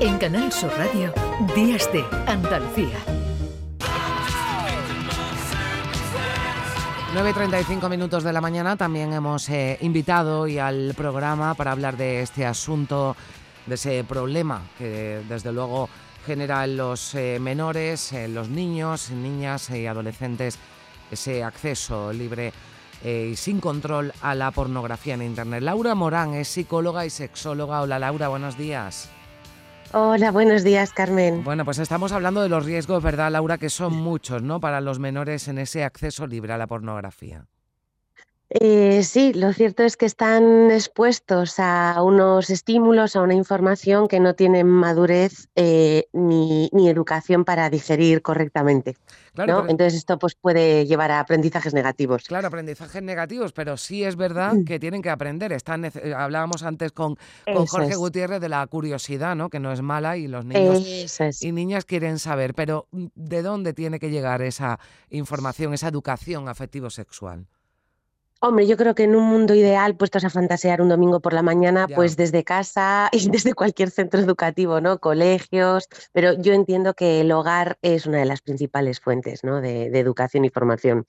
En Canal Sur Radio, Días de Andalucía. 9.35 minutos de la mañana también hemos eh, invitado y al programa para hablar de este asunto, de ese problema que desde luego genera en los eh, menores, en los niños, niñas y adolescentes ese acceso libre eh, y sin control a la pornografía en Internet. Laura Morán es psicóloga y sexóloga. Hola Laura, buenos días. Hola, buenos días, Carmen. Bueno, pues estamos hablando de los riesgos, ¿verdad, Laura? Que son muchos, ¿no? Para los menores en ese acceso libre a la pornografía. Eh, sí, lo cierto es que están expuestos a unos estímulos, a una información que no tienen madurez eh, ni, educación para digerir correctamente. Claro, Entonces esto pues, puede llevar a aprendizajes negativos. Claro, aprendizajes negativos, pero sí es verdad mm. que tienen que aprender. Están, eh, hablábamos antes con, con Jorge Gutiérrez de la curiosidad, ¿no? que no es mala y los niños y niñas quieren saber, pero mm, ¿de dónde tiene que llegar esa información, esa educación afectivo-sexual? Hombre, yo creo que en un mundo ideal, puestos a fantasear un domingo por la mañana, pues desde casa y desde cualquier centro educativo, ¿no? Colegios, pero yo entiendo que el hogar es una de las principales fuentes, ¿no? De, educación y formación.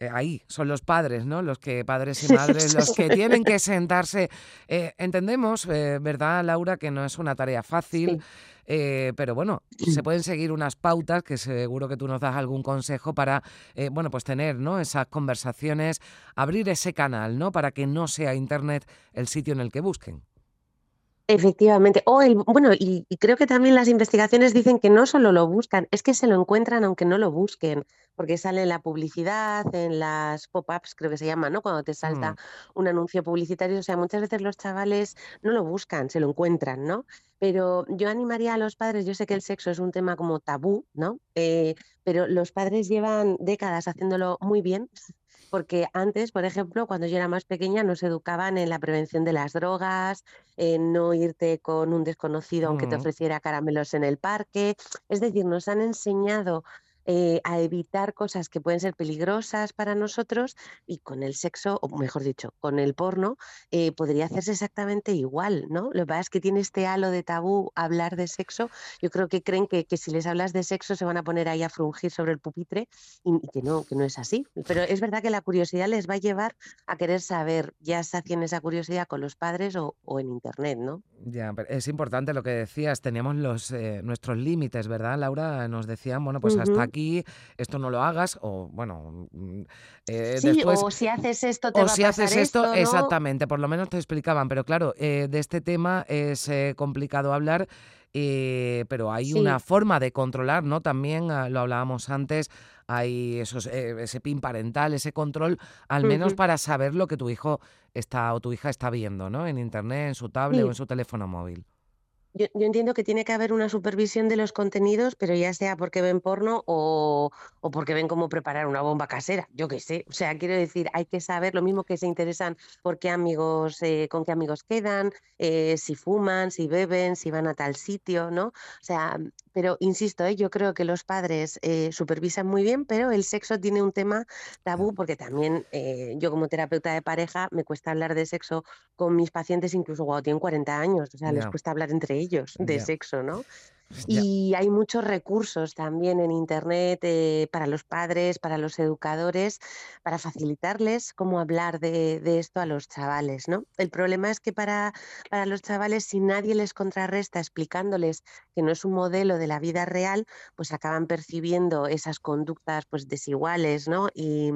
Eh, ahí son los padres, ¿no? Los que, padres y madres, los que tienen que sentarse. Eh, entendemos, eh, ¿verdad, Laura, que no es una tarea fácil? Pero bueno, se pueden seguir unas pautas que seguro que tú nos das algún consejo para, bueno, pues tener, ¿no? Esas conversaciones, abrir ese canal, ¿no? Para que no sea Internet el sitio en el que busquen. Efectivamente. O el, bueno, y, creo que también las investigaciones dicen que no solo lo buscan, es que se lo encuentran aunque no lo busquen, porque sale en la publicidad, en las pop-ups, creo que se llama, ¿no? Cuando te salta mm. un anuncio publicitario. O sea, muchas veces los chavales no lo buscan, se lo encuentran, ¿no? Pero yo animaría a los padres, yo sé que el sexo es un tema como tabú, ¿no? Eh, pero los padres llevan décadas haciéndolo muy bien porque antes, por ejemplo, cuando yo era más pequeña, nos educaban en la prevención de las drogas, en no irte con un desconocido aunque te mm. ofreciera caramelos en el parque. Es decir, nos han enseñado eh, a evitar cosas que pueden ser peligrosas para nosotros y con el sexo, o mejor dicho, con el porno, eh, podría hacerse exactamente igual, ¿no? Lo que pasa es que tiene este halo de tabú hablar de sexo. Yo creo que creen que, si les hablas de sexo se van a poner ahí a frungir sobre el pupitre y, que no, que no es así. Pero es verdad que la curiosidad les va a llevar a querer saber, ya sacian esa curiosidad con los padres o, en internet, ¿no? Ya, es importante lo que decías, teníamos los, eh, nuestros límites, ¿verdad, Laura? Nos decían, bueno, pues hasta aquí esto no lo hagas, o bueno, mm, eh, después, o si haces esto te o va si a haces esto, exactamente, por lo menos te explicaban, pero claro, eh, de este tema es eh, complicado hablar. Pero hay una forma de controlar, ¿no? También ah, lo hablábamos antes, hay esos, ese pin parental, ese control, al menos para saber lo que tu hijo está o tu hija está viendo, ¿no? En internet, en su tablet o en su teléfono móvil. Yo, entiendo que tiene que haber una supervisión de los contenidos, pero ya sea porque ven porno o, porque ven cómo preparar una bomba casera, yo qué sé. O sea, quiero decir, hay que saber lo mismo que se interesan por qué amigos, eh, con qué amigos quedan, eh, si fuman, si beben, si van a tal sitio, ¿no? O sea, pero insisto, ¿eh? yo creo que los padres eh, supervisan muy bien, pero el sexo tiene un tema tabú porque también yo como terapeuta de pareja me cuesta hablar de sexo con mis pacientes incluso cuando tienen 40 años, o sea, les cuesta hablar entre ellos de sexo, ¿no? Y hay muchos recursos también en Internet eh, para los padres, para los educadores, para facilitarles cómo hablar de, esto a los chavales. ¿no? El problema es que para, para los chavales, si nadie les contrarresta explicándoles que no es un modelo de la vida real, pues acaban percibiendo esas conductas pues, desiguales ¿no? y,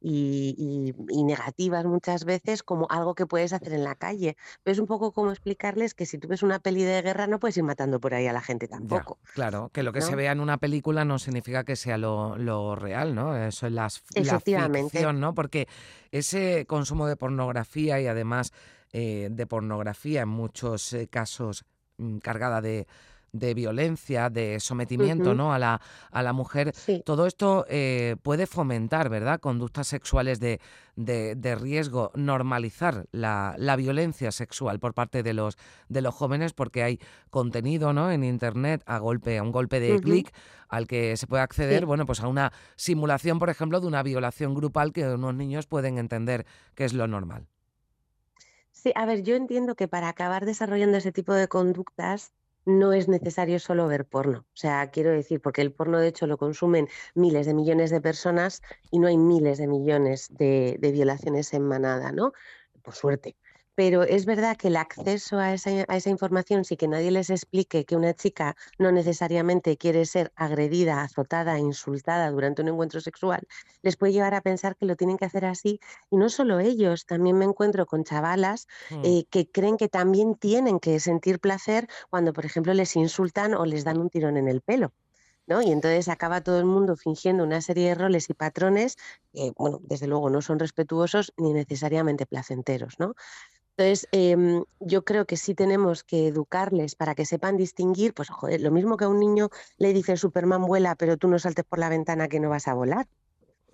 y, negativas muchas veces como algo que puedes hacer en la calle. Pero es un poco como explicarles que si tú ves una peli de guerra no puedes ir matando por ahí a la gente tampoco. claro, que lo que se vea en una película no significa que sea lo, real, ¿no? Eso es las, la ficción, ¿no? Porque ese consumo de pornografía y además eh, de pornografía en muchos eh, casos mm, cargada de de violencia, de sometimiento ¿no? a, la, a la mujer, todo esto eh, puede fomentar, ¿verdad?, conductas sexuales de, de, riesgo, normalizar la, la, violencia sexual por parte de los, de los jóvenes, porque hay contenido ¿no? en Internet a, golpe, a un golpe de clic al que se puede acceder, bueno, pues a una simulación, por ejemplo, de una violación grupal que unos niños pueden entender que es lo normal. Sí, a ver, yo entiendo que para acabar desarrollando ese tipo de conductas no es necesario solo ver porno. O sea, quiero decir, porque el porno de hecho lo consumen miles de millones de personas y no hay miles de millones de, de violaciones en manada, ¿no? Por suerte pero es verdad que el acceso a esa, información, si que nadie les explique que una chica no necesariamente quiere ser agredida, azotada, insultada durante un encuentro sexual, les puede llevar a pensar que lo tienen que hacer así. Y no solo ellos, también me encuentro con chavalas hmm. eh, que creen que también tienen que sentir placer cuando, por ejemplo, les insultan o les dan un tirón en el pelo. ¿No? Y entonces acaba todo el mundo fingiendo una serie de roles y patrones que, bueno, desde luego no son respetuosos ni necesariamente placenteros, ¿no? Entonces, em, yo creo que sí tenemos que educarles para que sepan distinguir, pues joder, lo mismo que a un niño le dice Superman vuela, pero tú no saltes por la ventana que no vas a volar.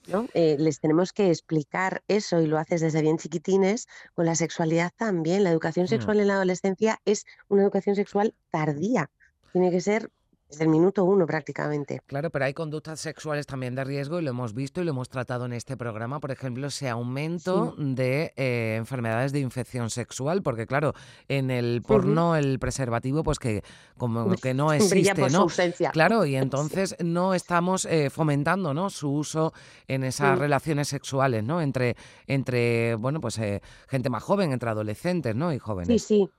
¿no? Eh, les tenemos que explicar eso y lo haces desde bien chiquitines, con la sexualidad también. La educación mm. sexual en la adolescencia es una educación sexual tardía. Tiene que ser desde el minuto uno prácticamente. Claro, pero hay conductas sexuales también de riesgo y lo hemos visto y lo hemos tratado en este programa, por ejemplo, ese aumento de eh, enfermedades de infección sexual, porque claro, en el porno el preservativo pues que como que no existe, ¿no? Claro, y entonces no estamos eh, fomentando, ¿no? su uso en esas relaciones sexuales, ¿no? Entre entre bueno, pues eh, gente más joven, entre adolescentes, ¿no? y jóvenes. Sí, sí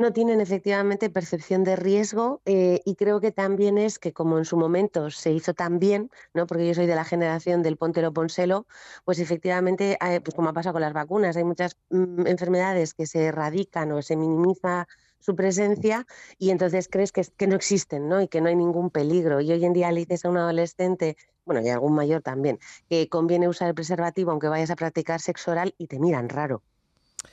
no tienen efectivamente percepción de riesgo eh, y creo que también es que como en su momento se hizo tan bien, ¿no? porque yo soy de la generación del Pontero Ponselo, pues efectivamente, pues como ha pasado con las vacunas, hay muchas mm, enfermedades que se erradican o se minimiza su presencia y entonces crees que, que no existen ¿no? y que no hay ningún peligro. Y hoy en día le dices a un adolescente, bueno, y a algún mayor también, que conviene usar el preservativo aunque vayas a practicar sexo oral y te miran raro.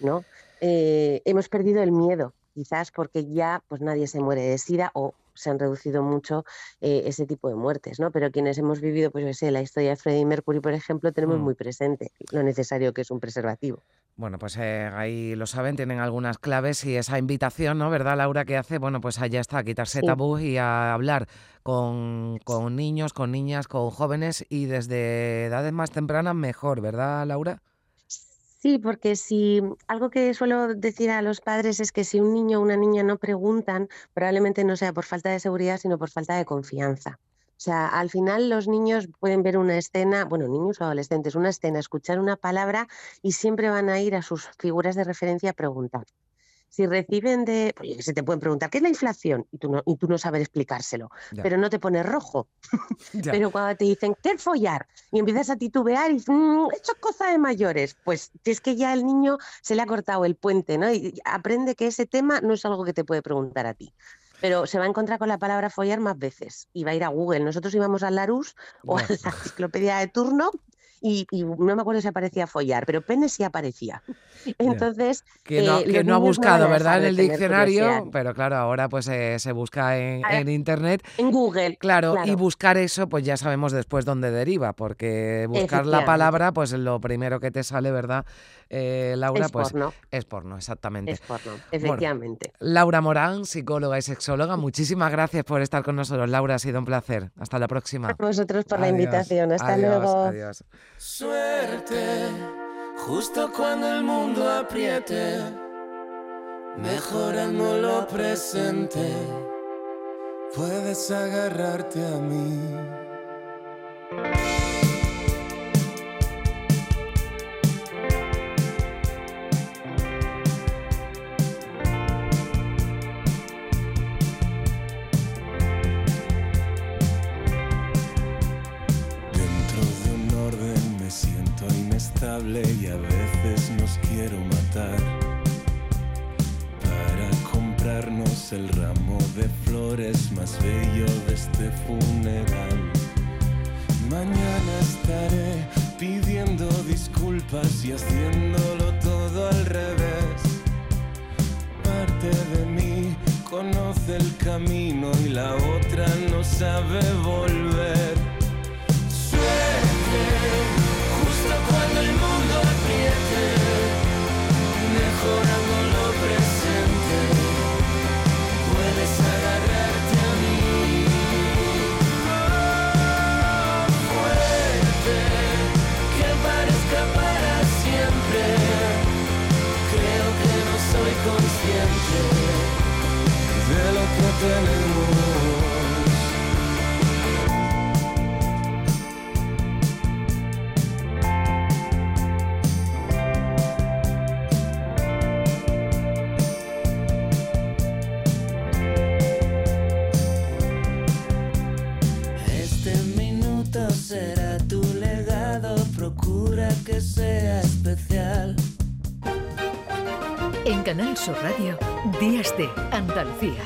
¿no? Eh, hemos perdido el miedo quizás porque ya pues nadie se muere de sida o se han reducido mucho eh, ese tipo de muertes, ¿no? Pero quienes hemos vivido, pues yo sé, la historia de Freddie Mercury, por ejemplo, tenemos mm. muy presente lo necesario que es un preservativo. Bueno, pues eh, ahí lo saben, tienen algunas claves y esa invitación, ¿no? ¿Verdad, Laura, que hace? Bueno, pues allá está, a quitarse tabú y a hablar con, con niños, con niñas, con jóvenes y desde edades más tempranas mejor, ¿verdad, Laura? Sí, porque si algo que suelo decir a los padres es que si un niño o una niña no preguntan, probablemente no sea por falta de seguridad, sino por falta de confianza. O sea, al final los niños pueden ver una escena, bueno, niños o adolescentes, una escena, escuchar una palabra y siempre van a ir a sus figuras de referencia a preguntar si reciben de, pues se te pueden preguntar, ¿qué es la inflación? Y tú no, y tú no sabes explicárselo, pero no te pones rojo. pero cuando te dicen, ¿qué es follar? Y empiezas a titubear y dices, mm, esto es cosa de mayores. Pues es que ya el niño se le ha cortado el puente, ¿no? Y aprende que ese tema no es algo que te puede preguntar a ti pero se va a encontrar con la palabra follar más veces y va a ir a Google. Nosotros íbamos al Larus o a la enciclopedia de turno y, no me acuerdo si aparecía follar, pero pene sí aparecía. Entonces. Que no, eh, ha buscado, ¿verdad? En el diccionario, pero claro, ahora pues eh, se busca en, internet. En Google. Claro, y buscar eso, pues ya sabemos después dónde deriva, porque buscar la palabra, pues lo primero que te sale, ¿verdad, eh, Laura? Es pues porno. es porno, exactamente. Es porno, efectivamente. Laura Morán, psicóloga y sexóloga, muchísimas gracias por estar con nosotros. Laura, ha sido un placer. Hasta la próxima. A vosotros por la invitación. Hasta luego. Adiós. Suerte, justo cuando el mundo apriete, mejorando lo presente, puedes agarrarte a mí. Comprarnos el ramo de flores más bello de este funeral. Mañana estaré pidiendo disculpas y haciéndolo todo al revés. Parte de mí conoce el camino y la otra no sabe volver. Este minuto será tu legado, procura que sea especial. En Canal Sur Radio, Días de Andalucía.